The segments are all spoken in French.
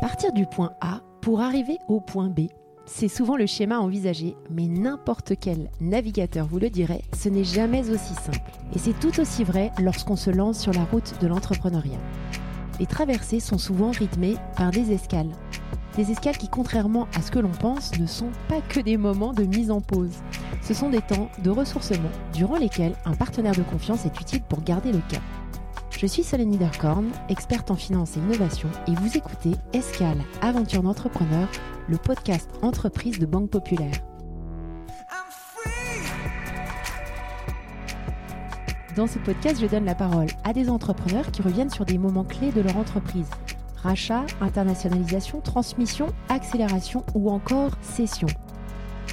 Partir du point A pour arriver au point B, c'est souvent le schéma envisagé, mais n'importe quel navigateur vous le dirait, ce n'est jamais aussi simple. Et c'est tout aussi vrai lorsqu'on se lance sur la route de l'entrepreneuriat. Les traversées sont souvent rythmées par des escales. Des escales qui, contrairement à ce que l'on pense, ne sont pas que des moments de mise en pause. Ce sont des temps de ressourcement durant lesquels un partenaire de confiance est utile pour garder le cap. Je suis Solène Niederkorn, experte en finance et innovation, et vous écoutez Escale, aventure d'entrepreneur, le podcast entreprise de Banque Populaire. Dans ce podcast, je donne la parole à des entrepreneurs qui reviennent sur des moments clés de leur entreprise. Rachat, internationalisation, transmission, accélération ou encore cession.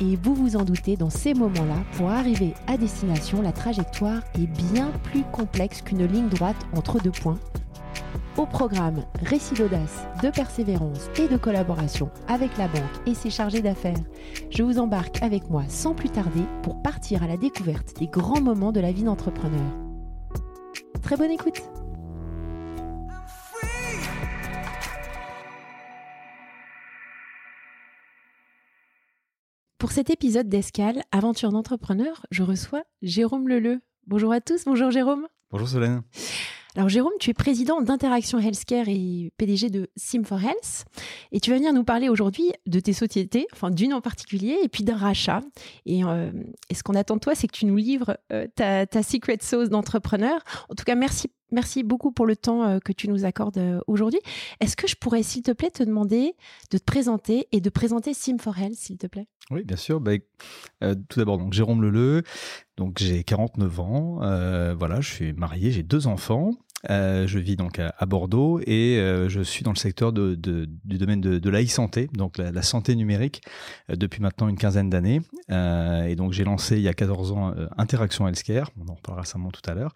Et vous vous en doutez, dans ces moments-là, pour arriver à destination, la trajectoire est bien plus complexe qu'une ligne droite entre deux points. Au programme, récit d'audace, de persévérance et de collaboration avec la banque et ses chargés d'affaires, je vous embarque avec moi sans plus tarder pour partir à la découverte des grands moments de la vie d'entrepreneur. Très bonne écoute Pour cet épisode d'Escale, Aventure d'entrepreneur, je reçois Jérôme Leleu. Bonjour à tous, bonjour Jérôme. Bonjour Solène. Alors Jérôme, tu es président d'Interaction Healthcare et PDG de Sim4Health et tu vas venir nous parler aujourd'hui de tes sociétés, enfin d'une en particulier et puis d'un rachat. Et, euh, ce qu'on attend de toi, c'est que tu nous livres euh, ta, ta secret sauce d'entrepreneur. En tout cas, merci Merci beaucoup pour le temps euh, que tu nous accordes aujourd'hui. Est-ce que je pourrais, s'il te plaît, te demander de te présenter et de présenter Sim4Health, s'il te plaît? Oui, bien sûr. Bah, tout d'abord, donc Jérôme Leleu. J'ai 49 ans. voilà, je suis marié, j'ai deux enfants. Euh, je vis donc à, Bordeaux et euh, je suis dans le secteur du domaine de, de l'e-santé, donc la, santé numérique, euh, depuis maintenant une quinzaine d'années. Et donc j'ai lancé il y a 14 ans Interaction Healthcare, on en reparlera récemment tout à l'heure.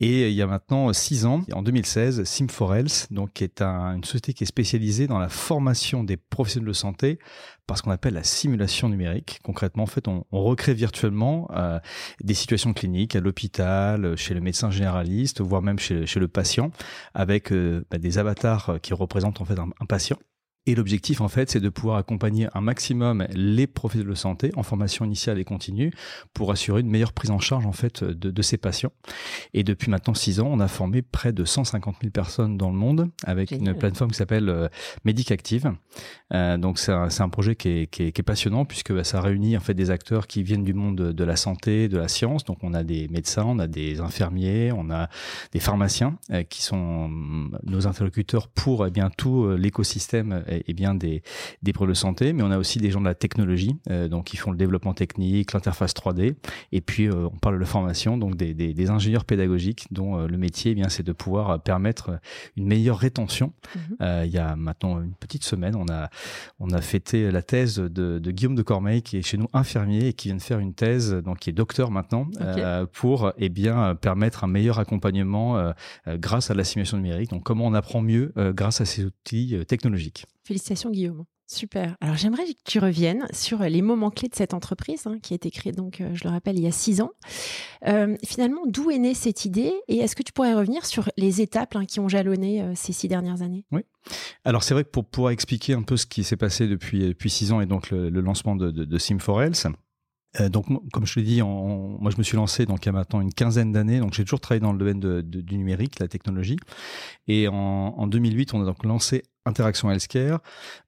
Et il y a maintenant 6 ans, en 2016, Sim4Health, donc qui est un, une société qui est spécialisée dans la formation des professionnels de santé par ce qu'on appelle la simulation numérique. Concrètement, en fait, on, on recrée virtuellement euh, des situations cliniques à l'hôpital, chez le médecin généraliste, voire même chez, chez le patient, avec euh, bah, des avatars qui représentent en fait un patient. Et l'objectif, en fait, c'est de pouvoir accompagner un maximum les professionnels de santé en formation initiale et continue pour assurer une meilleure prise en charge, en fait, de, de ces patients. Et depuis maintenant six ans, on a formé près de 150 000 personnes dans le monde avec une plateforme qui s'appelle euh, Medicactive. Euh, donc, c'est un, un, projet qui est, qui, est, qui est, passionnant puisque bah, ça réunit, en fait, des acteurs qui viennent du monde de, de la santé, de la science. Donc, on a des médecins, on a des infirmiers, on a des pharmaciens euh, qui sont nos interlocuteurs pour, eh bien, tout l'écosystème et bien des, des de santé, mais on a aussi des gens de la technologie, euh, donc qui font le développement technique, l'interface 3D, et puis euh, on parle de formation, donc des, des, des ingénieurs pédagogiques dont euh, le métier, eh bien c'est de pouvoir permettre une meilleure rétention. Mhm. il y a maintenant une petite semaine, on a on a fêté la thèse de, de, Guillaume de Cormeil, qui est chez nous infirmier et qui vient de faire une thèse, donc qui est docteur maintenant, pour eh bien permettre un meilleur accompagnement grâce à la simulation numérique. Donc comment on apprend mieux grâce à ces outils technologiques. Félicitations Guillaume. Super. Alors j'aimerais que tu reviennes sur les moments clés de cette entreprise hein, qui a été créée, donc euh, je le rappelle, il y a six ans. Euh, finalement, d'où est née cette idée et est-ce que tu pourrais revenir sur les étapes hein, qui ont jalonné euh, ces six dernières années? Oui. Alors c'est vrai que pour pouvoir expliquer un peu ce qui s'est passé depuis depuis six ans et donc le, lancement de, de, de Sim4Health, euh, donc, comme je l'ai dit, moi je me suis lancé donc il y a maintenant une quinzaine d'années. Donc j'ai toujours travaillé dans le domaine du numérique, la technologie. Et en, en, 2008, on a donc lancé Interaction Healthcare,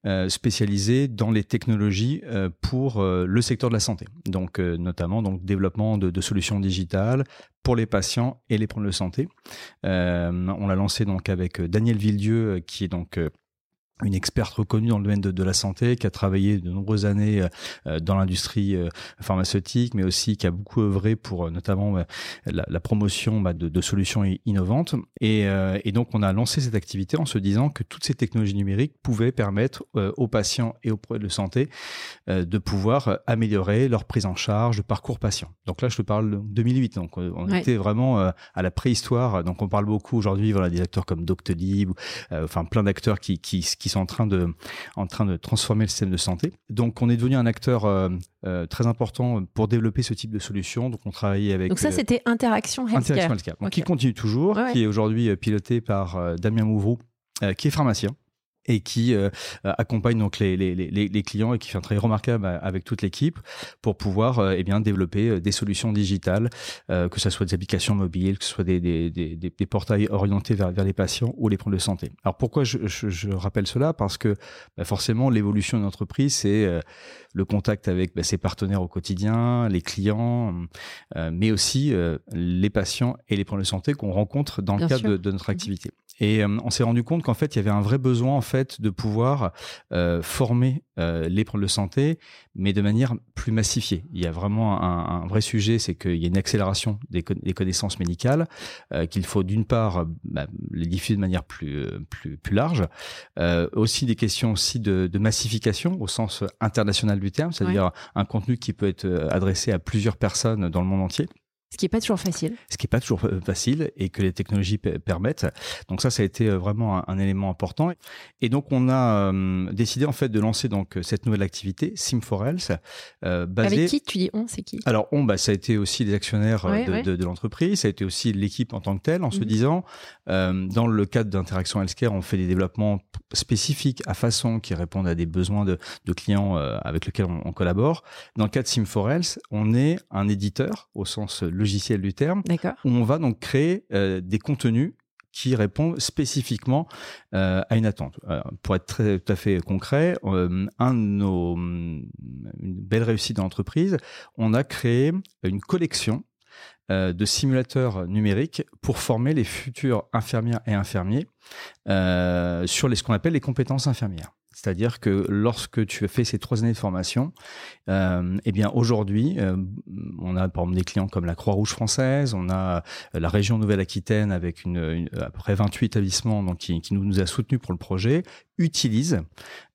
euh, spécialisé dans les technologies euh, pour euh, le secteur de la santé. Donc notamment donc développement de, de, solutions digitales pour les patients et les problèmes de santé. on l'a lancé donc avec Daniel Villedieu, qui est donc une experte reconnue dans le domaine de, de, la santé, qui a travaillé de nombreuses années euh, dans l'industrie euh, pharmaceutique, mais aussi qui a beaucoup œuvré pour euh, notamment la, la, promotion bah, de, de, solutions innovantes. Et, et, donc, on a lancé cette activité en se disant que toutes ces technologies numériques pouvaient permettre aux patients et aux produits de santé de pouvoir améliorer leur prise en charge, de parcours patient. Donc là, je te parle de 2008. Donc, on était vraiment à la préhistoire. Donc, on parle beaucoup aujourd'hui, voilà, des acteurs comme Doctolib, enfin plein d'acteurs qui, qui, qui sont en train de, en train de transformer le système de santé. Donc, on est devenu un acteur euh, euh, très important pour développer ce type de solution. Donc, on travaillait avec. Donc ça, euh, c'était Interaction Healthcare. Interaction Healthcare. Donc, qui continue toujours, qui est aujourd'hui piloté par Damien Mouvroux, qui est pharmacien et qui euh, accompagne donc les, les, les, les, clients et qui fait un travail remarquable avec toute l'équipe pour pouvoir euh, eh bien développer euh, des solutions digitales, euh, que ce soit des applications mobiles, que ce soit des, des, des, des portails orientés vers, vers les patients ou les problèmes de santé. Alors pourquoi je, je, je rappelle cela? Parce que bah forcément l'évolution d'une entreprise, c'est euh, le contact avec bah, ses partenaires au quotidien, les clients, euh, mais aussi les patients et les problèmes de santé qu'on rencontre dans le cadre de, de, notre activité. Et euh, on s'est rendu compte qu'en fait, il y avait un vrai besoin en fait de pouvoir euh, former euh, les problèmes de santé, mais de manière plus massifiée. Il y a vraiment un, un vrai sujet, c'est qu'il y a une accélération des, des connaissances médicales, euh, qu'il faut d'une part bah, les diffuser de manière plus plus plus large, euh, aussi des questions aussi de, de, massification au sens international du terme, c'est-à-dire ouais. un contenu qui peut être adressé à plusieurs personnes dans le monde entier. Ce qui n'est pas toujours facile. Ce qui n'est pas toujours facile et que les technologies permettent. Donc ça, ça a été euh, vraiment un, un élément important. Et donc on a euh, décidé en fait de lancer donc cette nouvelle activité, Sim4Health. Euh, basée... Avec qui? Tu dis on, c'est qui? Alors on, bah, ça a été aussi les actionnaires ouais, de, ouais. de, de l'entreprise, ça a été aussi l'équipe en tant que telle, en se mhm. disant, euh, dans le cadre d'interaction healthcare, on fait des développements spécifiques à façon qui répondent à des besoins de, de clients euh, avec lesquels on, on, collabore. Dans le cas de Sim4Health, on est un éditeur au sens logiciel du terme, où on va donc créer euh, des contenus qui répondent spécifiquement euh, à une attente. Euh, pour être très, tout à fait concret, euh, un de nos une belle réussite dans l'entreprise, on a créé une collection euh, de simulateurs numériques pour former les futurs infirmières et infirmiers euh, sur les, ce qu'on appelle les compétences infirmières. C'est-à-dire que lorsque tu as fait ces trois années de formation, euh, eh bien aujourd'hui, euh, on a par exemple des clients comme la Croix-Rouge française, on a la région Nouvelle-Aquitaine avec une, une, à peu près 28 établissements donc qui, qui nous, nous a soutenus pour le projet, utilisent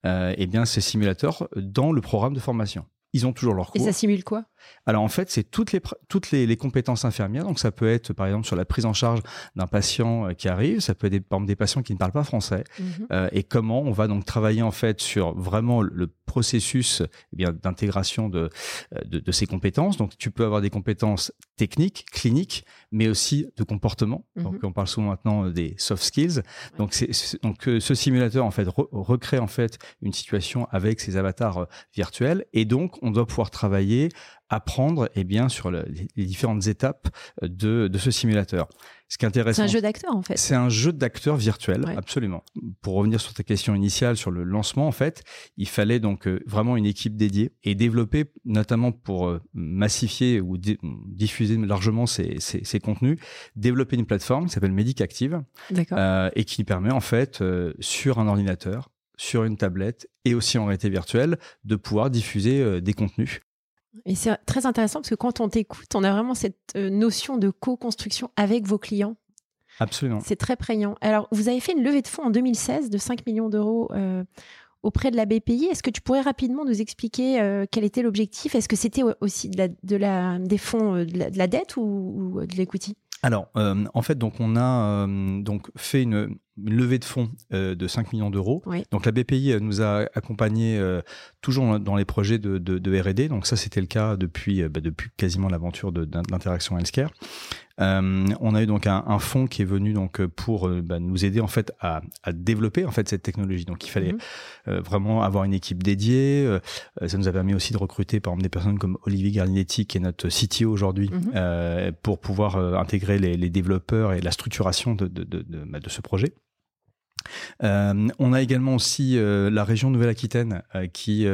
euh, eh bien ces simulateurs dans le programme de formation ils ont toujours leur cours. Et ça simule quoi? Alors en fait, c'est toutes les toutes les, les, compétences infirmières. Donc ça peut être par exemple sur la prise en charge d'un patient euh, qui arrive, ça peut être des, par exemple des patients qui ne parlent pas français, mm -hmm. euh, et comment on va donc travailler en fait sur vraiment le processus eh bien d'intégration de, euh, de, de ces compétences. Donc tu peux avoir des compétences techniques, cliniques, mais aussi de comportement. Mm -hmm. Donc on parle souvent maintenant des soft skills. Donc c'est donc ce simulateur en fait re recrée en fait une situation avec ses avatars virtuels et donc on doit pouvoir travailler, apprendre eh bien, sur le, les différentes étapes de, de ce simulateur. Ce qui est intéressant. C'est un jeu d'acteur, en fait. C'est un jeu d'acteur virtuel, ouais. absolument. Pour revenir sur ta question initiale sur le lancement, en fait, il fallait donc euh, vraiment une équipe dédiée et développer, notamment pour euh, massifier ou diffuser largement ces, ces, ces, contenus, développer une plateforme qui s'appelle Medic Active euh, et qui permet, en fait, euh, sur un ordinateur, sur une tablette et aussi en réalité virtuelle, de pouvoir diffuser euh, des contenus et c'est très intéressant parce que quand on t'écoute, on a vraiment cette euh, notion de co-construction avec vos clients. Absolument. C'est très prégnant. Alors, vous avez fait une levée de fonds en 2016 de 5 millions d'euros euh, auprès de la BPI. Est-ce que tu pourrais rapidement nous expliquer euh, quel était l'objectif? Est-ce que c'était aussi de la, de la, des fonds de la, de la dette ou, ou de l'equity alors, euh, en fait, donc on a euh, donc fait une, une, levée de fonds euh, de 5 millions d'euros. Oui. Donc la BPI nous a accompagnés toujours dans les projets de, de, de R&D. Donc ça, c'était le cas depuis bah, depuis quasiment l'aventure d'interaction healthcare. Euh, on a eu donc un, un, fonds qui est venu donc pour euh, bah, nous aider en fait à, à, développer en fait cette technologie. Donc il fallait mmh. euh, vraiment avoir une équipe dédiée. Euh, ça nous a permis aussi de recruter par exemple des personnes comme Olivier Gardinetti qui est notre CTO aujourd'hui mmh. pour pouvoir intégrer les, les, développeurs et la structuration de, de, de, de, bah, de ce projet. Euh, on a également aussi euh, la région Nouvelle-Aquitaine euh, qui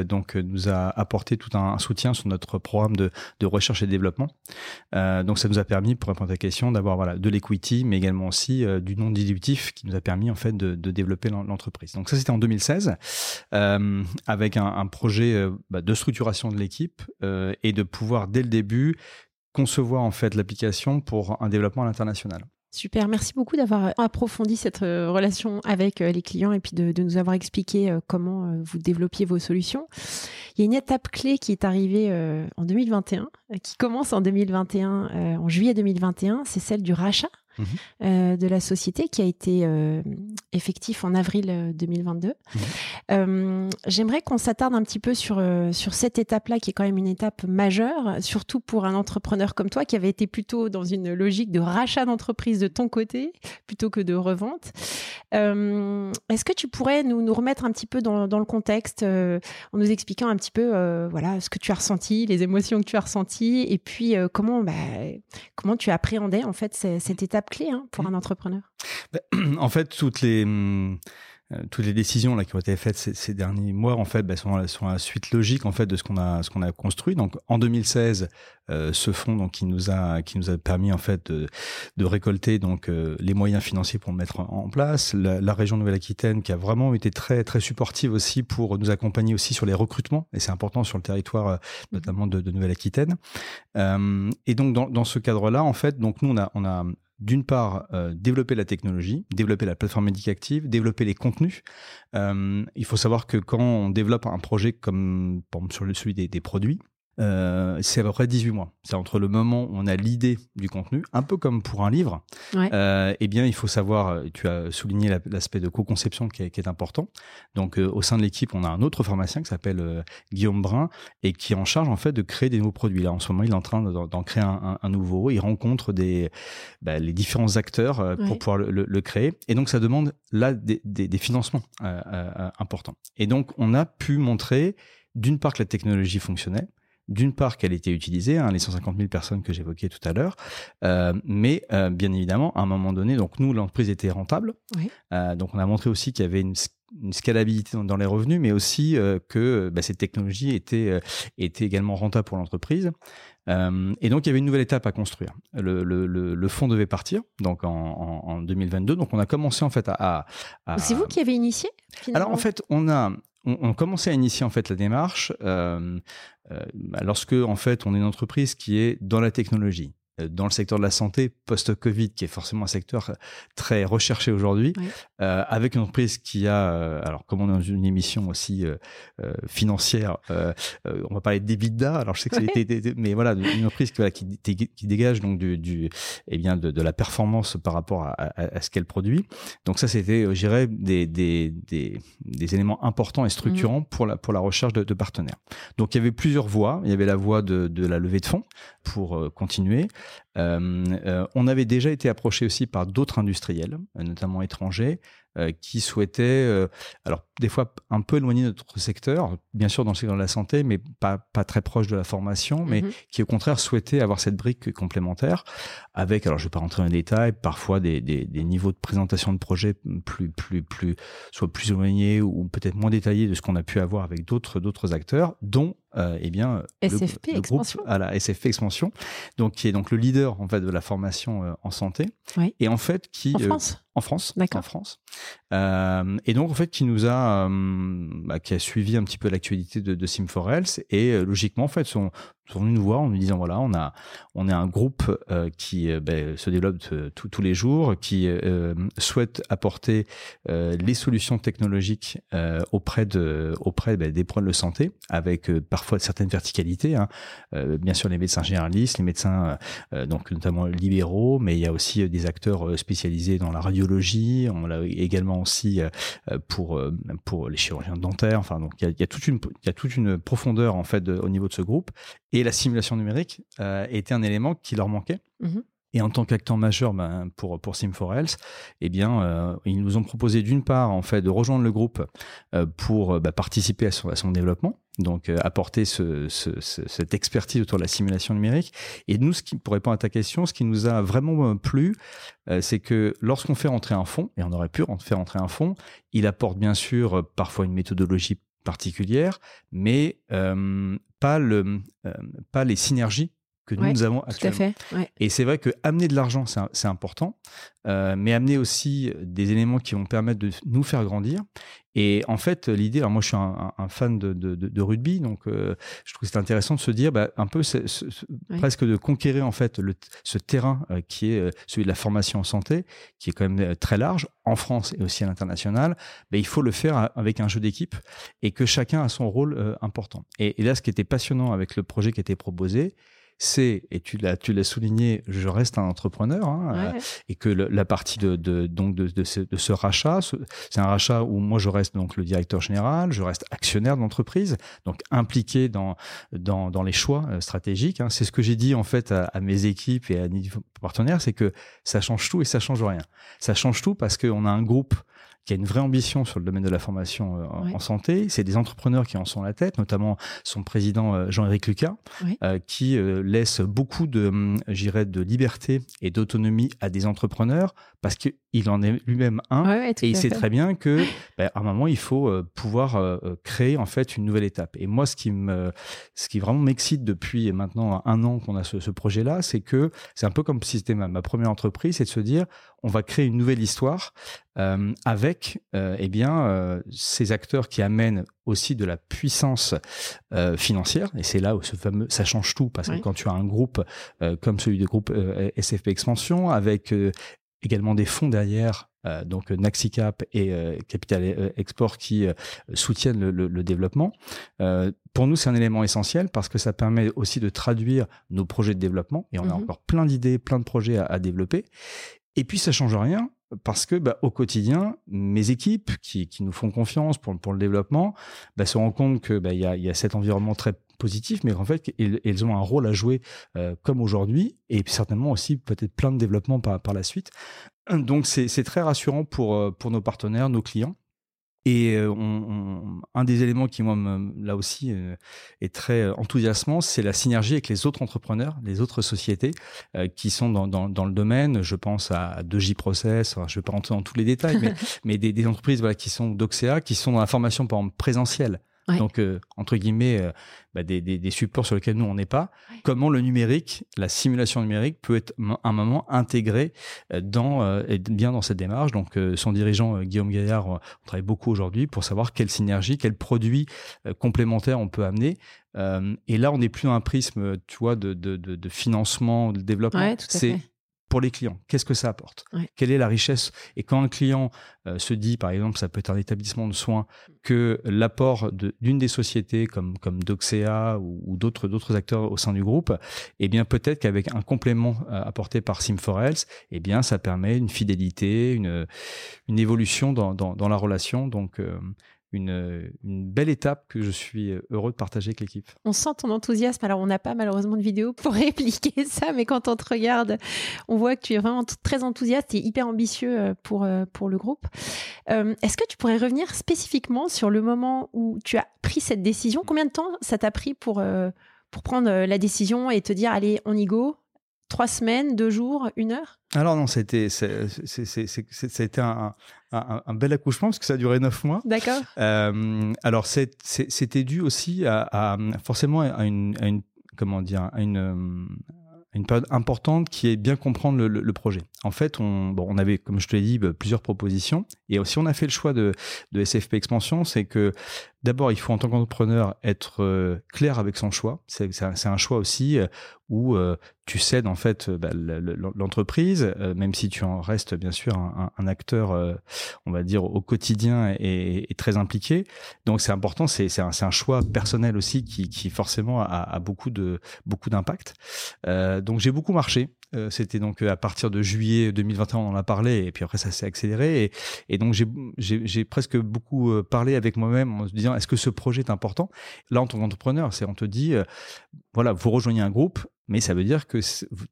nous a apporté tout un, soutien sur notre programme de, recherche et développement. Donc ça nous a permis, pour répondre à ta question, d'avoir de l'equity, mais également aussi du non dilutif qui nous a permis en fait de, développer l'entreprise. Donc ça c'était en 2016 avec un, un projet bah, de structuration de l'équipe et de pouvoir dès le début concevoir en fait l'application pour un développement à l'international. Super, merci beaucoup d'avoir approfondi cette euh, relation avec euh, les clients et puis de, de nous avoir expliqué euh, comment vous développiez vos solutions. Il y a une étape clé qui est arrivée en 2021, qui commence en 2021, en juillet 2021, c'est celle du rachat Mmh. Euh, de la société qui a été euh, effectif en avril 2022. Mmh. Euh, J'aimerais qu'on s'attarde un petit peu sur, sur cette étape-là qui est quand même une étape majeure, surtout pour un entrepreneur comme toi qui avait été plutôt dans une logique de rachat d'entreprise de ton côté plutôt que de revente. Est-ce que tu pourrais nous, nous, remettre un petit peu dans, dans le contexte en nous expliquant un petit peu voilà, ce que tu as ressenti, les émotions que tu as ressenties et puis comment, bah, comment tu appréhendais en fait cette, étape clé hein, pour mmh. un entrepreneur. Bah, En fait, toutes les hum, euh, toutes les décisions là qui ont été faites ces, ces derniers mois en fait bah, sont, sont la suite logique en fait de ce qu'on a ce qu'on a construit. Donc en 2016 euh, ce fonds donc qui nous a qui nous a permis en fait de, de récolter donc euh, les moyens financiers pour le mettre en, place. La, la région Nouvelle-Aquitaine qui a vraiment été très très supportive aussi pour nous accompagner aussi sur les recrutements et c'est important sur le territoire euh, notamment de, de Nouvelle-Aquitaine. Et donc dans, dans ce cadre là en fait donc nous on a on a d'une part, euh, développer la technologie, développer la plateforme médicactive, développer les contenus. Euh, il faut savoir que quand on développe un projet comme sur celui des produits, euh, c'est à peu près 18 mois. C'est entre le moment où on a l'idée du contenu, un peu comme pour un livre. Euh, eh bien, il faut savoir, euh, tu as souligné l'aspect de co-conception qui, est important. Donc, au sein de l'équipe, on a un autre pharmacien qui s'appelle Guillaume Brun et qui est en charge en fait de créer des nouveaux produits. Là, en ce moment, il est en train d'en créer un, nouveau. Il rencontre des, bah, les différents acteurs pour pouvoir le, créer. Et donc, ça demande là des, des financements importants. Et donc, on a pu montrer d'une part que la technologie fonctionnait, d'une part qu'elle était utilisée, hein, les 150 000 personnes que j'évoquais tout à l'heure, euh, mais euh, bien évidemment, à un moment donné, donc nous, l'entreprise était rentable. Euh, donc on a montré aussi qu'il y avait une, scalabilité dans, les revenus, mais aussi que bah, cette technologie était, était également rentable pour l'entreprise. et donc il y avait une nouvelle étape à construire. Le, le, le, fonds devait partir, donc en, en, 2022. Donc on a commencé en fait à. à C'est vous qui avez initié Alors en fait, on a on, commençait à initier en fait la démarche euh, euh, lorsque en fait on est une entreprise qui est dans la technologie. Euh, dans le secteur de la santé post-Covid, qui est forcément un secteur euh, très recherché aujourd'hui, euh, avec une entreprise qui a, alors comme on est dans une émission aussi euh, financière, on va parler d'EBITDA, alors je sais que c'est, mais voilà, une entreprise qui, qui, qui, dégage donc du, du eh bien de, de, la performance par rapport à, à, à ce qu'elle produit. Donc ça, c'était, je dirais, des, des, des, des, éléments importants et structurants mmh. pour la pour la recherche de, de, partenaires. Donc il y avait plusieurs voies. Il y avait la voie de, de la levée de fonds pour continuer. Euh, euh, on avait déjà été approché aussi par d'autres industriels, notamment étrangers, euh, qui souhaitaient, euh, alors des fois un peu éloigner de notre secteur, bien sûr dans le secteur de la santé, mais pas, pas très proche de la formation, mais mhm. qui au contraire souhaitaient avoir cette brique complémentaire avec, alors je vais pas rentrer dans les détails, parfois des, des, des niveaux de présentation de projets plus, plus, plus, soit plus éloignés ou peut-être moins détaillés de ce qu'on a pu avoir avec d'autres, d'autres acteurs, dont euh, eh bien SFP le, Expansion. groupe à la SFP Expansion, donc qui est donc le leader en fait de la formation euh, en santé, et en fait qui en France. en France, en France. Euh, et donc en fait qui nous a, euh, bah, qui a suivi un petit peu l'actualité de, de Sim4Health et euh, logiquement en fait sont, sont nous voir en nous disant voilà on a on est un groupe euh, qui euh, ben, se développe tous les jours, qui souhaite apporter les solutions technologiques auprès de auprès ben, des problèmes de santé avec parfois certaines verticalités. Hein. bien sûr les médecins généralistes, les médecins donc notamment libéraux, mais il y a aussi des acteurs spécialisés dans la radio on l'a également aussi euh, pour euh, les chirurgiens dentaires. Enfin, donc il y a, toute une profondeur en fait au niveau de ce groupe. La simulation numérique euh, était un élément qui leur manquait. Mm-hmm. Et en tant qu'acteur majeur ben, pour pour Sim4Health, eh bien, euh, ils nous ont proposé d'une part en fait de rejoindre le groupe euh, pour bah, participer à son, à son, développement, donc euh, apporter ce, ce, cette expertise autour de la simulation numérique. Et nous, ce qui pour répondre à ta question, ce qui nous a vraiment plu, c'est que lorsqu'on fait rentrer un fonds, et on aurait pu faire rentrer un fonds, il apporte bien sûr parfois une méthodologie particulière, mais pas le pas les synergies que nous, avons actuellement. Tout à fait, Et c'est vrai que amener de l'argent, c'est important, euh, mais amener aussi des éléments qui vont permettre de nous faire grandir. Et en fait, l'idée, alors moi je suis un, fan de, de, de, rugby, donc euh, je trouve que c'est intéressant de se dire bah, un peu presque de conquérir en fait le, ce terrain euh, qui est celui de la formation en santé, qui est quand même très large en France et aussi à l'international. Bah, il faut le faire avec un jeu d'équipe et que chacun a son rôle important. Et, et là, ce qui était passionnant avec le projet qui était proposé, c'est, et tu l'as, tu l'as souligné, je reste un entrepreneur, hein, euh, et que la partie de, de donc de, de, ce, de, ce, rachat, c'est un rachat où moi je reste donc le directeur général, je reste actionnaire de l'entreprise, donc impliqué dans, dans, dans les choix euh, stratégiques. Hein. C'est ce que j'ai dit en fait à, à, mes équipes et à mes partenaires, c'est que ça change tout et ça change rien. Ça change tout parce qu'on a un groupe qui a une vraie ambition sur le domaine de la formation euh, en santé. C'est des entrepreneurs qui en sont la tête, notamment son président euh, Jean-Éric Lucas, euh, qui laisse beaucoup de, hum, j'irais, de liberté et d'autonomie à des entrepreneurs parce qu'il en est lui-même un et il sait très bien que, bah, à un moment, il faut pouvoir créer en fait une nouvelle étape. Et moi, ce qui me, ce qui vraiment m'excite depuis maintenant un an qu'on a ce, ce projet-là, c'est que c'est un peu comme si c'était ma, ma première entreprise, c'est de se dire, on va créer une nouvelle histoire euh, avec euh, eh bien euh, ces acteurs qui amènent aussi de la puissance financière et c'est là où ce fameux ça change tout parce que quand tu as un groupe comme celui du groupe SFP Expansion avec également des fonds derrière donc Naxicap et Capital Export qui soutiennent le, le, le développement. pour nous, c'est un élément essentiel parce que ça permet aussi de traduire nos projets de développement et on a mhm. encore plein d'idées, plein de projets à, à développer. Et puis ça change rien parce que bah, au quotidien, mes équipes qui, nous font confiance pour, le développement bah, se rendent compte que bah, y, a, y a cet environnement très positif, mais en fait, ils, ont un rôle à jouer euh, comme aujourd'hui, et certainement aussi peut-être plein de développement par, la suite. Donc c'est très rassurant euh, pour nos partenaires, nos clients. Et euh, on, un des éléments qui, moi, là aussi, euh, est très euh, enthousiasmant, c'est la synergie avec les autres entrepreneurs, les autres sociétés qui sont dans, dans, dans, le domaine. Je pense à 2J Process, je ne vais pas rentrer dans tous les détails, mais, mais des, des, entreprises voilà, qui sont d'Oxea, qui sont dans la formation, par exemple, présentielle. Donc, euh, entre guillemets, euh, bah, des, des, des, supports sur lesquels nous, on n'est pas. Comment le numérique, la simulation numérique peut être un moment intégré euh, dans, et bien dans cette démarche. Donc, son dirigeant, Guillaume Gaillard, on travaille beaucoup aujourd'hui pour savoir quelle synergie, quels produits complémentaires on peut amener. et là, on n'est plus dans un prisme, tu vois, de, de, de, de financement, de développement. C'est pour les clients Qu'est-ce que ça apporte Quelle est la richesse Et quand un client euh, se dit, par exemple, ça peut être un établissement de soins, que l'apport d'une des sociétés comme comme Doxea ou, d'autres d'autres acteurs au sein du groupe, eh bien peut-être qu'avec un complément euh, apporté par Sim4Health, eh bien ça permet une fidélité, une une évolution dans dans, dans la relation. Donc euh, une, belle étape que je suis heureux de partager avec l'équipe. On sent ton enthousiasme. Alors, on n'a pas malheureusement de vidéo pour répliquer ça, mais quand on te regarde, on voit que tu es vraiment très enthousiaste et hyper ambitieux euh, pour, euh, pour le groupe. Euh, Est-ce que tu pourrais revenir spécifiquement sur le moment où tu as pris cette décision? Combien de temps ça t'a pris pour, euh, pour prendre la décision et te dire, allez, on y go? Trois semaines, deux jours, une heure? Alors non, c'était c'était un, un, un, bel accouchement parce que ça a duré neuf mois. D'accord. Euh, alors c'était dû aussi à, à, forcément à une, à une comment dire à une une période importante qui est bien comprendre le, le, projet. En fait, on, bon, on avait, comme je te l'ai dit, bah, plusieurs propositions. Et aussi, on a fait le choix de, de SFP Expansion, c'est que D'abord, il faut en tant qu'entrepreneur être euh, clair avec son choix. C'est un, choix aussi euh, où euh, tu cèdes en fait bah, l'entreprise, même si tu en restes bien sûr un, acteur, on va dire au quotidien et, très impliqué. Donc c'est important, c'est un, choix personnel aussi qui, forcément a, beaucoup de beaucoup d'impact. donc j'ai beaucoup marché c'était donc à partir de juillet 2021, on en a parlé, et puis après ça s'est accéléré. Et, et donc j'ai presque beaucoup parlé avec moi-même en se disant est-ce que ce projet est important? Là, en tant qu'entrepreneur, c'est on te dit voilà, vous rejoignez un groupe, mais ça veut dire que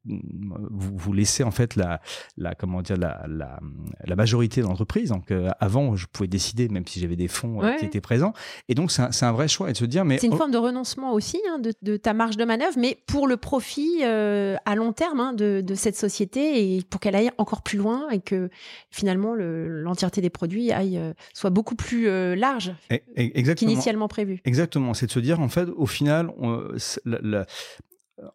vous, vous laissez en fait la, la comment dire la, la, la majorité de l'entreprise. Donc euh, avant, je pouvais décider même si j'avais des fonds euh, qui étaient présents. Et donc c'est un, un, vrai choix et de se dire mais c'est une forme de renoncement aussi hein, de, de, ta marge de manœuvre, mais pour le profit euh, à long terme hein, de, de, cette société et pour qu'elle aille encore plus loin et que finalement l'entièreté des produits aille soit beaucoup plus large qu'initialement prévu. Exactement, c'est de se dire en fait au final on, la,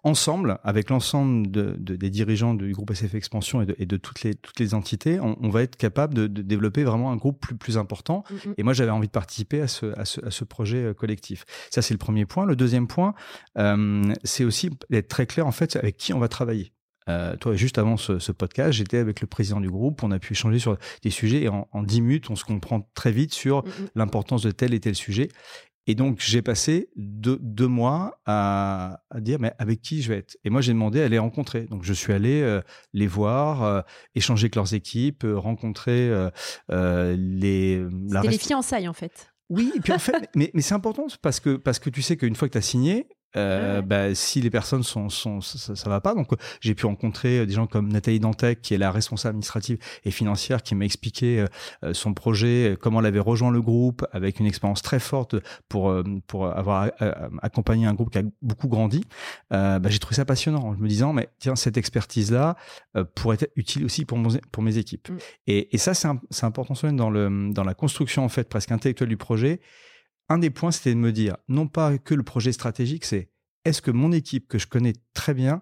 ensemble, avec l'ensemble de, de, des dirigeants du groupe SF Expansion et de, et de toutes, les, toutes les entités, on, on va être capable de, développer vraiment un groupe plus, plus important. Mm -hmm. Et moi, j'avais envie de participer à ce, à ce, à ce projet euh, collectif. Ça, c'est le premier point. Le deuxième point, euh, c'est aussi d'être très clair, en fait, avec qui on va travailler. Euh, toi, juste avant ce, ce podcast, j'étais avec le président du groupe, on a pu échanger sur des sujets et en, en 10 minutes, on se comprend très vite sur mm -hmm. l'importance de tel et tel sujet. Et donc, j'ai passé deux, deux mois à, à, dire, mais avec qui je vais être? Et moi, j'ai demandé à les rencontrer. Donc, je suis allé euh, les voir, euh, échanger avec leurs équipes, euh, rencontrer les... C'était les fiançailles, en fait. Oui, et puis en fait, mais, mais c'est important parce que, parce que tu sais qu'une fois que tu as signé, euh, bah, si les personnes sont, sont ça, ça va pas. Donc, j'ai pu rencontrer euh, des gens comme Nathalie Dantec, qui est la responsable administrative et financière, qui m'a expliqué euh, euh, son projet, comment elle avait rejoint le groupe avec une expérience très forte pour pour avoir accompagné un groupe qui a beaucoup grandi. Euh, bah, j'ai trouvé ça passionnant en me disant, mais tiens, cette expertise-là pourrait être utile aussi pour, mon, pour mes équipes. Mm. Et, et, ça, c'est important dans le dans la construction en fait presque intellectuelle du projet un des points, c'était de me dire, non pas que le projet stratégique, c'est est-ce que mon équipe que je connais très bien,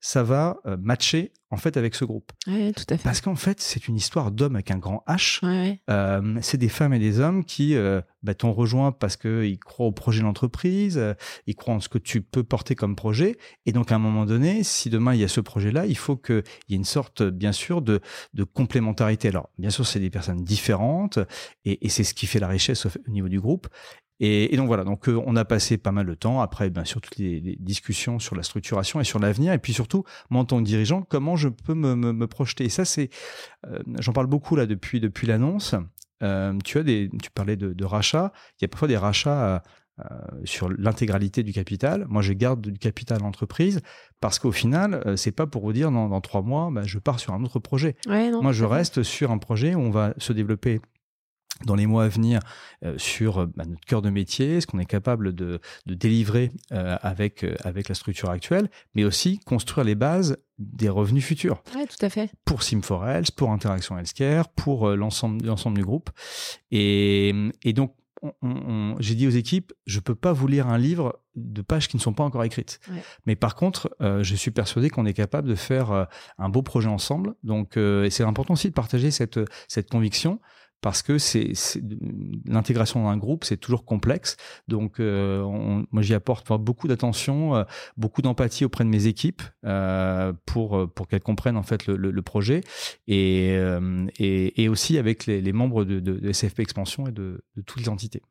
ça va euh, matcher en fait avec ce groupe? Oui, tout à fait. Parce qu'en fait, c'est une histoire d'hommes avec un grand H. Euh, c'est des femmes et des hommes qui euh, bah, t'ont rejoint parce qu'ils croient au projet d'entreprise, euh, ils croient en ce que tu peux porter comme projet. Et donc, à un moment donné, si demain il y a ce projet-là, il faut qu'il y ait une sorte, bien sûr, de, de complémentarité. Alors, bien sûr, c'est des personnes différentes et, et c'est ce qui fait la richesse au, au niveau du groupe. Et, donc voilà, donc euh, on a passé pas mal de temps après, bien sûr, toutes les, discussions sur la structuration et sur l'avenir, et puis surtout, moi en tant que dirigeant, comment je peux me, me, projeter? Et ça, c'est, euh, j'en parle beaucoup là depuis depuis l'annonce. Euh, tu as des, tu parlais de, de rachats. Il y a parfois des rachats. sur l'intégralité du capital. Moi, je garde du capital en entreprise parce qu'au final, c'est pas pour vous dire dans, dans trois mois, bah, je pars sur un autre projet. Moi, je reste sur un projet où on va se développer dans les mois à venir euh, sur euh, bah, notre cœur de métier, ce qu'on est capable de, de délivrer euh, avec, avec la structure actuelle, mais aussi construire les bases des revenus futurs. Oui, tout à fait. Pour Sim4Health, pour Interaction Healthcare, pour l'ensemble l'ensemble du groupe. Et, et donc, j'ai dit aux équipes, je peux pas vous lire un livre de pages qui ne sont pas encore écrites. Mais par contre, je suis persuadé qu'on est capable de faire un beau projet ensemble. Donc, c'est important aussi de partager cette, cette conviction parce que c'est l'intégration dans un groupe, c'est toujours complexe. Donc, euh, moi, j'y apporte beaucoup d'attention, euh, beaucoup d'empathie auprès de mes équipes euh, pour pour qu'elles comprennent en fait le, projet et, et, aussi avec les, membres de, de, SFP Expansion et de, de toutes les entités.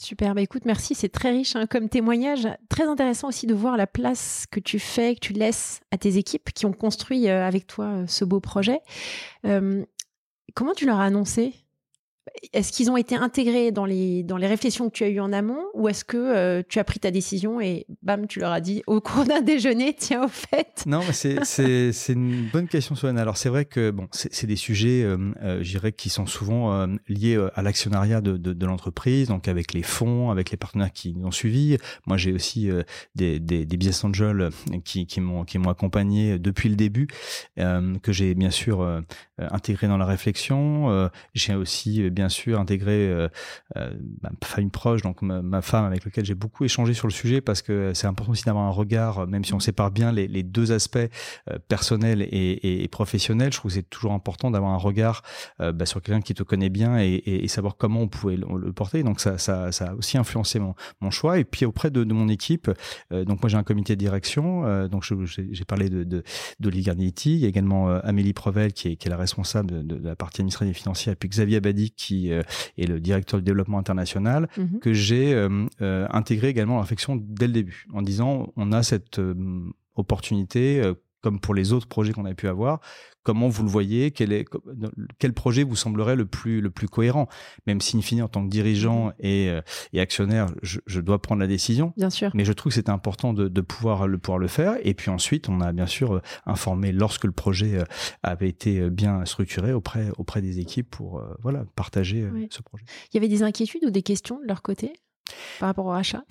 Super, bah écoute, merci, c'est très riche hein, comme témoignage. Très intéressant aussi de voir la place que tu fais, que tu laisses à tes équipes qui ont construit avec toi ce beau projet. comment tu leur as annoncé? Est-ce qu'ils ont été intégrés dans les, dans les réflexions que tu as eues en amont ou est-ce que euh, tu as pris ta décision et bam, tu leur as dit au cours d'un déjeuner, tiens, au fait? Non, c'est une bonne question, Solène. Alors, c'est vrai que bon, c'est des sujets, euh, euh, je dirais, qui sont souvent euh, liés à l'actionnariat de, de, de l'entreprise, donc avec les fonds, avec les partenaires qui nous ont suivis. Moi, j'ai aussi des, des, des, business angels qui, qui m'ont accompagné depuis le début, que j'ai bien sûr intégré dans la réflexion. j'ai aussi bien sûr intégré euh, euh, ma famille proche, donc ma, femme avec laquelle j'ai beaucoup échangé sur le sujet parce que c'est important aussi d'avoir un regard, même si on sépare bien les, deux aspects euh, personnels et, et, professionnels. Je trouve que c'est toujours important d'avoir un regard bah, sur quelqu'un qui te connaît bien et, savoir comment on pouvait le, porter. Donc ça, ça, a aussi influencé mon, choix. Et puis auprès de, mon équipe, donc moi j'ai un comité de direction, donc j'ai parlé de, de, de Il y a également Amélie Prevel qui est, la responsable de, de la partie administrative et financière, et puis Xavier Abadi qui qui euh, est le directeur du développement international, mhm. que j'ai euh, euh, intégré également la réflexion dès le début, en disant on a cette opportunité comme pour les autres projets qu'on a pu avoir, comment vous le voyez quel, est, quel projet vous semblerait le plus, le plus cohérent? Même si, in fine, en tant que dirigeant mhm. et, et actionnaire, je, je, dois prendre la décision. Bien sûr. Mais je trouve que c'était important de, de, pouvoir, le, pouvoir le faire. Et puis ensuite, on a bien sûr informé lorsque le projet avait été bien structuré auprès, auprès des équipes pour voilà, partager ce projet. Il y avait des inquiétudes ou des questions de leur côté par rapport au rachat?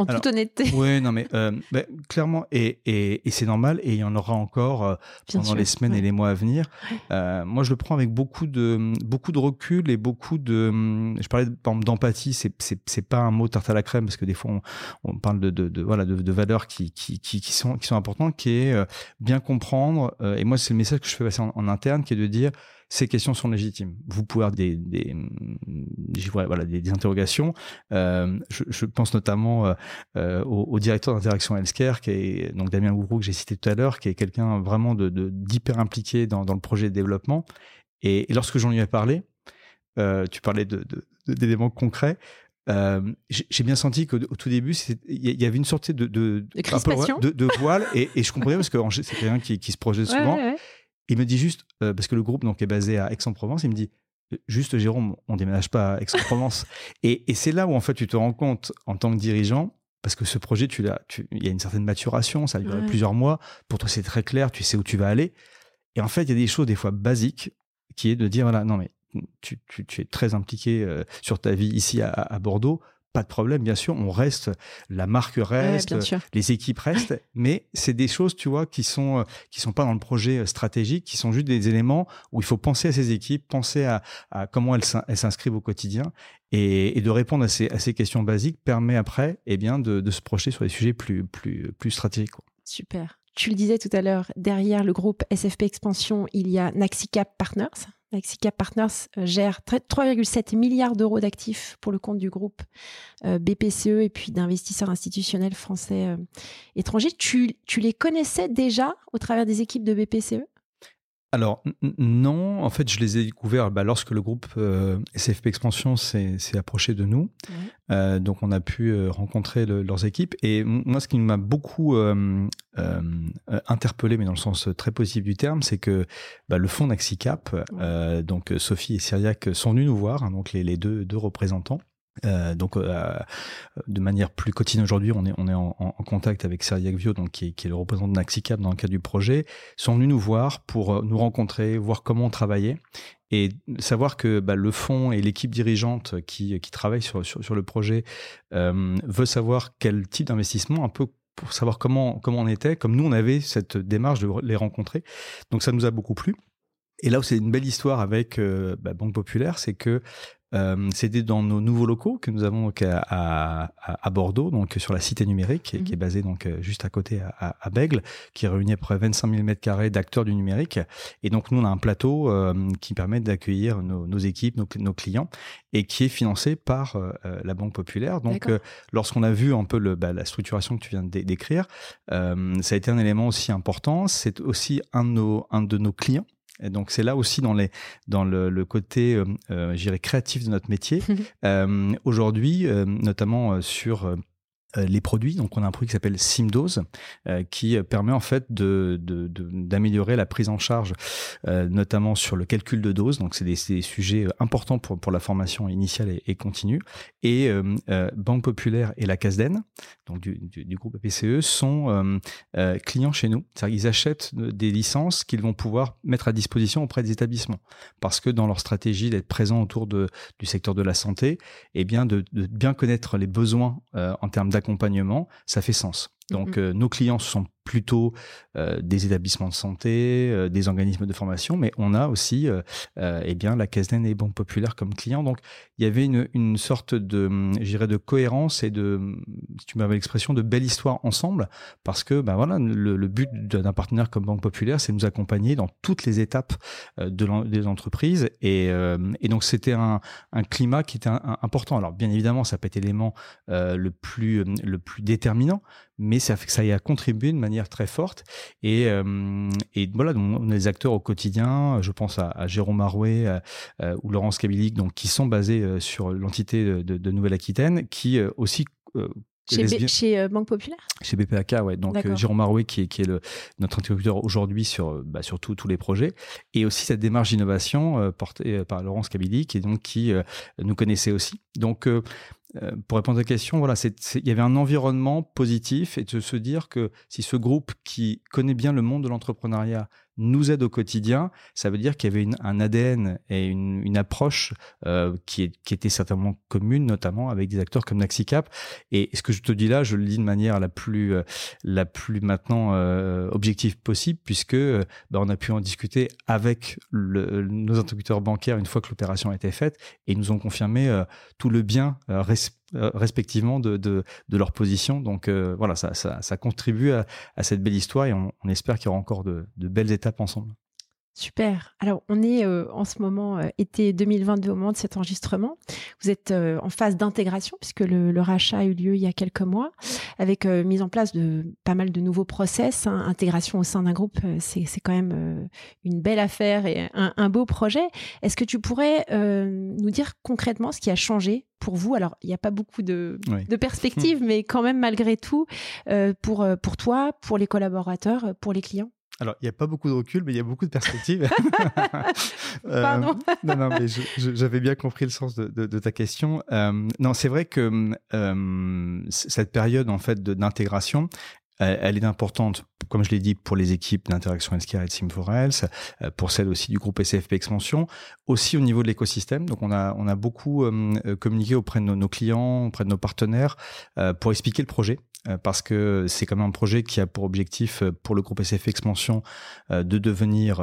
En toute honnêteté. Oui, non, mais euh, bah, clairement, et, et, et c'est normal, et il y en aura encore euh, pendant les semaines et les mois à venir. Euh, moi, je le prends avec beaucoup de, beaucoup de recul et beaucoup de. Je parlais d'empathie, c'est, c'est, c'est pas un mot tarte à la crème, parce que des fois, on, on parle de, de, de, voilà, de, de valeurs qui, qui, qui, qui, sont, qui sont importantes, qui est euh, bien comprendre. Euh, et moi, c'est le message que je fais passer en, en interne, qui est de dire ces questions sont légitimes. Vous pouvez avoir des, des, voilà, des, des interrogations. Euh, je, je, pense notamment euh, euh au, au, directeur d'interaction healthcare, qui est donc Damien Gourou que j'ai cité tout à l'heure, qui est quelqu'un vraiment de d'hyper impliqué dans, dans, le projet de développement. Et, et lorsque j'en lui ai parlé, euh, tu parlais de d'éléments concrets. j'ai bien senti qu'au tout début, il y, avait une sorte de, de, de, de, voile, et, et, je comprenais parce que c'est quelqu'un qui, qui, se projette souvent. Il me dit juste, parce que le groupe donc, est basé à Aix-en-Provence, il me dit juste Jérôme, on déménage pas à Aix-en-Provence. et, et c'est là où en fait tu te rends compte en tant que dirigeant, parce que ce projet, tu l'as, il y a une certaine maturation, ça a duré plusieurs mois. Pour toi, c'est très clair, tu sais où tu vas aller. Et en fait, il y a des choses des fois basiques qui est de dire voilà, non mais tu, tu, tu es très impliqué euh, sur ta vie ici à, à Bordeaux pas de problème, bien sûr, on reste, la marque reste, les équipes restent, mais c'est des choses, tu vois, qui sont euh, qui sont pas dans le projet euh, stratégique, qui sont juste des éléments où il faut penser à ces équipes, penser à, à comment elles s'inscrivent au quotidien et, et, de répondre à ces, à ces questions basiques permet après, eh bien, de, de se projeter sur des sujets plus plus plus stratégiques. Super. Tu le disais tout à l'heure, derrière le groupe SFP Expansion, il y a Naxicap Partners. Naxicap Partners euh, gère 3,7 milliards d'euros d'actifs pour le compte du groupe euh, BPCE et puis d'investisseurs institutionnels français euh, étrangers. Tu, tu les connaissais déjà au travers des équipes de BPCE alors non, en fait je les ai découverts bah, lorsque le groupe euh, SFP Expansion s'est approché de nous. Euh, donc on a pu euh, rencontrer leurs équipes. Et moi ce qui m'a beaucoup interpellé, mais dans le sens très positif du terme, c'est que bah, le fonds Naxicap, donc Sophie et Syriac sont venus nous voir, hein, donc les, les deux, deux représentants. Euh, donc, euh, de manière plus quotidienne aujourd'hui, on est, en, contact avec Seriac Vio, donc qui est, le représentant de Naxicap dans le cadre du projet, sont venus nous voir pour euh, nous rencontrer, voir comment on travaillait et savoir que bah, le fonds et l'équipe dirigeante qui, travaille sur, le projet euh, veut savoir quel type d'investissement, un peu pour savoir comment, comment on était, comme nous on avait cette démarche de les rencontrer. Donc ça nous a beaucoup plu. Et là où c'est une belle histoire avec euh, bah, Banque Populaire, c'est que euh, C'était dans nos nouveaux locaux que nous avons donc à, à, Bordeaux, donc sur la cité numérique, qui, est mhm. basée donc euh, juste à côté à, à Bègle, qui réunit à peu près 25 000 mètres carrés d'acteurs du numérique. Et donc nous, on a un plateau euh, qui permet d'accueillir nos, nos, équipes, nos, nos, clients, et qui est financé par euh, la Banque Populaire. Donc lorsqu'on a vu un peu le, bah, la structuration que tu viens de décrire, ça a été un élément aussi important. C'est aussi un de nos, un de nos clients et donc c'est là aussi dans les dans le, le côté, euh, euh créatif de notre métier. euh, Aujourd'hui, euh, notamment sur euh, les produits. Donc, on a un produit qui s'appelle Simdose, euh, qui permet en fait d'améliorer la prise en charge, euh, notamment sur le calcul de dose. Donc, c'est des, sujets importants pour, la formation initiale et, continue. Et Banque Populaire et la CASDEN, donc du, groupe PCE, sont clients chez nous. C'est-à-dire qu'ils achètent des licences qu'ils vont pouvoir mettre à disposition auprès des établissements. Parce que dans leur stratégie d'être présent autour du secteur de la santé, et eh bien de, bien connaître les besoins en termes accompagnement, ça fait sens. Donc, mm-hmm. euh, nos clients sont plutôt euh, des établissements de santé, euh, des organismes de formation, mais on a aussi eh bien, la Caisse et Banque Populaire comme clients. Donc, il y avait une, une sorte de, de cohérence et de, si tu m'avais l'expression, de belle histoire ensemble, parce que ben voilà, le, but d'un partenaire comme Banque Populaire, c'est de nous accompagner dans toutes les étapes de des entreprises. Et, et donc, c'était un, un, climat qui était important. Alors, bien évidemment, ça peut être l'élément le, plus, le plus déterminant, mais ça fait que ça y a contribué de manière très forte. Et, euh, et voilà, donc on a des acteurs au quotidien. Je pense à, Jérôme Arouet euh, ou Laurence Kabilik, donc qui sont basés euh, sur l'entité de, de, Nouvelle-Aquitaine, qui aussi chez, chez Banque Populaire? Chez BPAK, ouais. Donc Jérôme Marouet, qui est, qui est le, notre interlocuteur aujourd'hui sur, bah, sur tous les projets. Et aussi cette démarche d'innovation portée par Laurence Kabili, qui, donc, qui nous connaissait aussi. Donc euh, pour répondre à la question, voilà, il y avait un environnement positif et de se dire que si ce groupe qui connaît bien le monde de l'entrepreneuriat nous aide au quotidien, ça veut dire qu'il y avait un ADN et une, approche euh, qui, était certainement commune, notamment avec des acteurs comme Naxicap. Et ce que je te dis là, je le dis de manière la plus, euh, la plus maintenant euh, objective possible, puisque bah, on a pu en discuter avec nos interlocuteurs bancaires une fois que l'opération a été faite, et ils nous ont confirmé tout le bien respectivement de, de, leur position. Donc voilà, ça, ça, contribue à, cette belle histoire et on, espère qu'il y aura encore de belles étapes ensemble. Super. Alors, on est euh, en ce moment, euh, été 2022, au moment de cet enregistrement. Vous êtes euh, en phase d'intégration, puisque le, rachat a eu lieu il y a quelques mois, avec mise en place de pas mal de nouveaux process. Hein. Intégration au sein d'un groupe, c'est quand même une belle affaire et un, beau projet. Est-ce que tu pourrais nous dire concrètement ce qui a changé pour vous? Alors, il n'y a pas beaucoup de, de perspectives, mais quand même, malgré tout, pour, pour toi, pour les collaborateurs, pour les clients alors, il n'y a pas beaucoup de recul, mais il y a beaucoup de perspectives. Euh, non, non, mais j'avais bien compris le sens de, ta question. Euh, non, c'est vrai que euh, cette période en fait d'intégration, elle est importante, comme je l'ai dit, pour les équipes d'interaction healthcare et de Sim4Health, pour celles aussi du groupe SFP Expansion, aussi au niveau de l'écosystème. Donc, on a, on a beaucoup communiqué auprès de nos, nos, clients, auprès de nos partenaires, pour expliquer le projet. Euh, parce que c'est quand même un projet qui a pour objectif euh, pour le groupe SF Expansion euh, de devenir,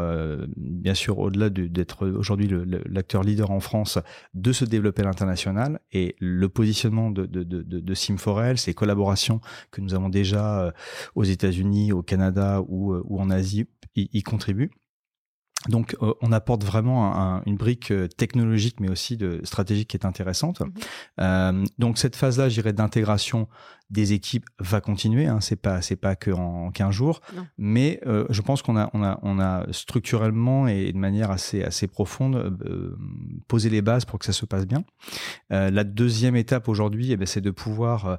bien sûr, au-delà d'être aujourd'hui l'acteur leader en France, de se développer à l'international. Et le positionnement de, de, de, de Sim4L, ces collaborations que nous avons déjà aux États-Unis, au Canada ou, ou en Asie, y, contribuent. Donc, on apporte vraiment une brique technologique, mais aussi de stratégique qui est intéressante. Mmh donc, cette phase-là, j'irais d'intégration des équipes va continuer. Hein, c'est pas c'est pas que en 15 jours, mais euh, je pense qu'on a on a on a structurellement et de manière assez assez profonde euh, posé les bases pour que ça se passe bien. Euh, la deuxième étape aujourd'hui, eh ben, c'est de pouvoir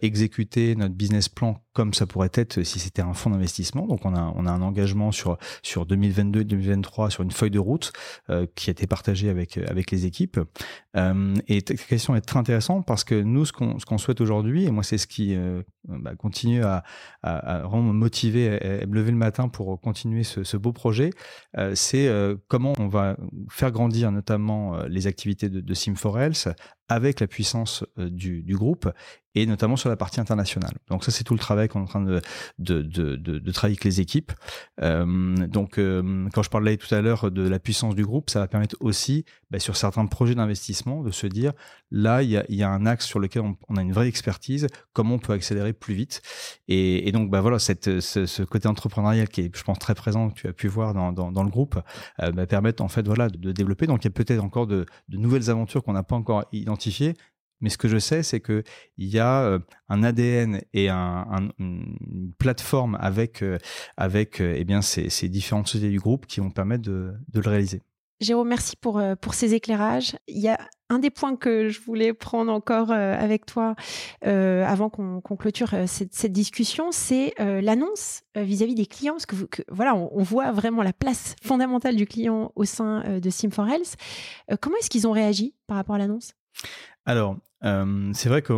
exécuter notre business plan comme ça pourrait être si c'était un fonds d'investissement. Donc on a on a un engagement sur sur 2022 2023 sur une feuille de route qui a été partagée avec avec les équipes. et ta question est très intéressante parce que nous ce qu'on ce qu'on souhaite aujourd'hui et moi c'est ce qui euh, bah, continue à, à, me motiver et, me lever le matin pour continuer ce, beau projet, euh, c'est euh, comment on va faire grandir notamment les activités de, de Sim4Health avec la puissance du, du, groupe et notamment sur la partie internationale. Donc ça, c'est tout le travail qu'on est en train de, de, de, travailler avec les équipes. Euh, donc euh, quand je parlais tout à l'heure de la puissance du groupe, ça va permettre aussi, bah, sur certains projets d'investissement, de se dire, là, il y a, y a, un axe sur lequel on, a une vraie expertise, comment on peut accélérer plus vite. Et, donc, bah, voilà, ce, côté entrepreneurial qui est, je pense, très présent, que tu as pu voir dans, dans, le groupe, euh, bah, permettre en fait voilà, de, de développer. Donc il y a peut-être encore de, de nouvelles aventures qu'on n'a pas encore identifiées, mais ce que je sais, c'est qu'il y a euh, un ADN et un, une plateforme avec, euh, avec euh, eh bien, ces, ces, différentes sociétés du groupe qui vont permettre de, le réaliser. Jérôme, merci pour, ces éclairages. Il y a un des points que je voulais prendre encore avec toi avant qu'on clôture cette, discussion, c'est l'annonce vis-à-vis des clients, parce que, voilà, on, voit vraiment la place fondamentale du client au sein de Sim4Health. comment est-ce qu'ils ont réagi par rapport à l'annonce? Alors, euh, c'est vrai que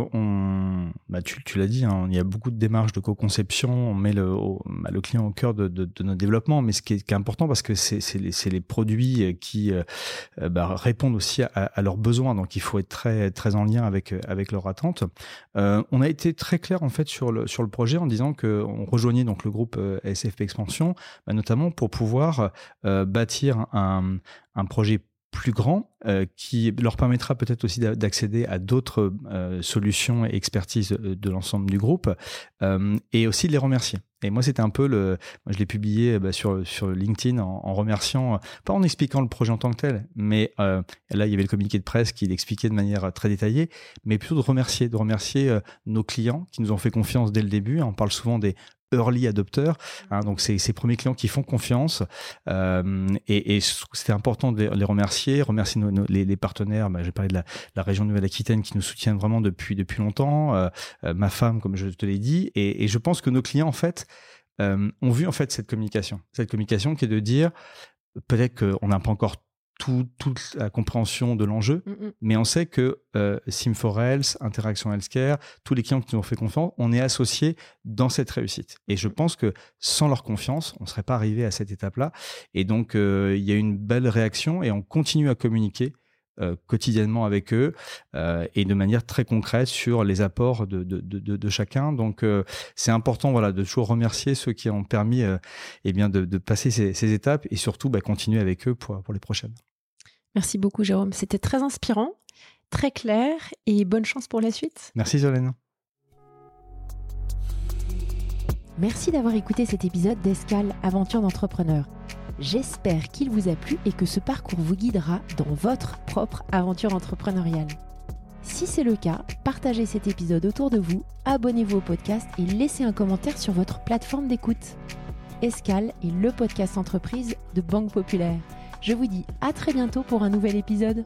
bah tu, tu l'as dit, hein, il y a beaucoup de démarches de co-conception, on met le, bah, le client au cœur de, de, de, notre développement, mais ce qui est, important parce que c'est les, les, produits qui euh, bah, répondent aussi à, leurs besoins, donc il faut être très très en lien avec avec leurs attentes. Euh, on a été très clair en fait sur le sur le projet en disant que on rejoignait donc le groupe euh, SFP Expansion, bah, notamment pour pouvoir euh, bâtir un, un projet plus grand euh, qui leur permettra peut-être aussi d'accéder à d'autres euh, solutions et expertises euh, de l'ensemble du groupe et aussi de les remercier. Et moi, c'était un peu le. Je l'ai publié bah, sur, sur LinkedIn en, en, remerciant, pas en expliquant le projet en tant que tel, mais là, il y avait le communiqué de presse qui l'expliquait de manière très détaillée, mais plutôt de remercier, de remercier nos clients qui nous ont fait confiance dès le début. On parle souvent des early adopters, hein, donc c'est ces premiers clients qui font confiance. Euh, et, c'était important de les remercier, remercier nos, les, partenaires. Bah, J'ai parlé de la, région Nouvelle-Aquitaine qui nous soutiennent vraiment depuis depuis longtemps. Euh, euh, ma femme, comme je te l'ai dit, et, je pense que nos clients en fait ont vu en fait cette communication, cette communication qui est de dire peut-être qu'on n'a pas encore toute la compréhension de l'enjeu, mm, mm. mais on sait que euh, Sim4Health, Interaction Healthcare, tous les clients qui nous ont fait confiance, on est associés dans cette réussite. Et je pense que sans leur confiance, on ne serait pas arrivé à cette étape-là. Et donc, euh, il y a une belle réaction et on continue à communiquer euh, quotidiennement avec eux euh, et de manière très concrète sur les apports de, de, de, de chacun. Donc euh, c'est important voilà, de toujours remercier ceux qui ont permis eh bien, de, passer ces, ces, étapes et surtout bah, continuer avec eux pour, pour les prochaines. Merci beaucoup Jérôme, c'était très inspirant, très clair et bonne chance pour la suite. Merci Jolène. Merci d'avoir écouté cet épisode d'Escale Aventure d'entrepreneur. J'espère qu'il vous a plu et que ce parcours vous guidera dans votre propre aventure entrepreneuriale. Si c'est le cas, partagez cet épisode autour de vous, abonnez-vous au podcast et laissez un commentaire sur votre plateforme d'écoute. Escale est le podcast entreprise de Banque Populaire. Je vous dis à très bientôt pour un nouvel épisode.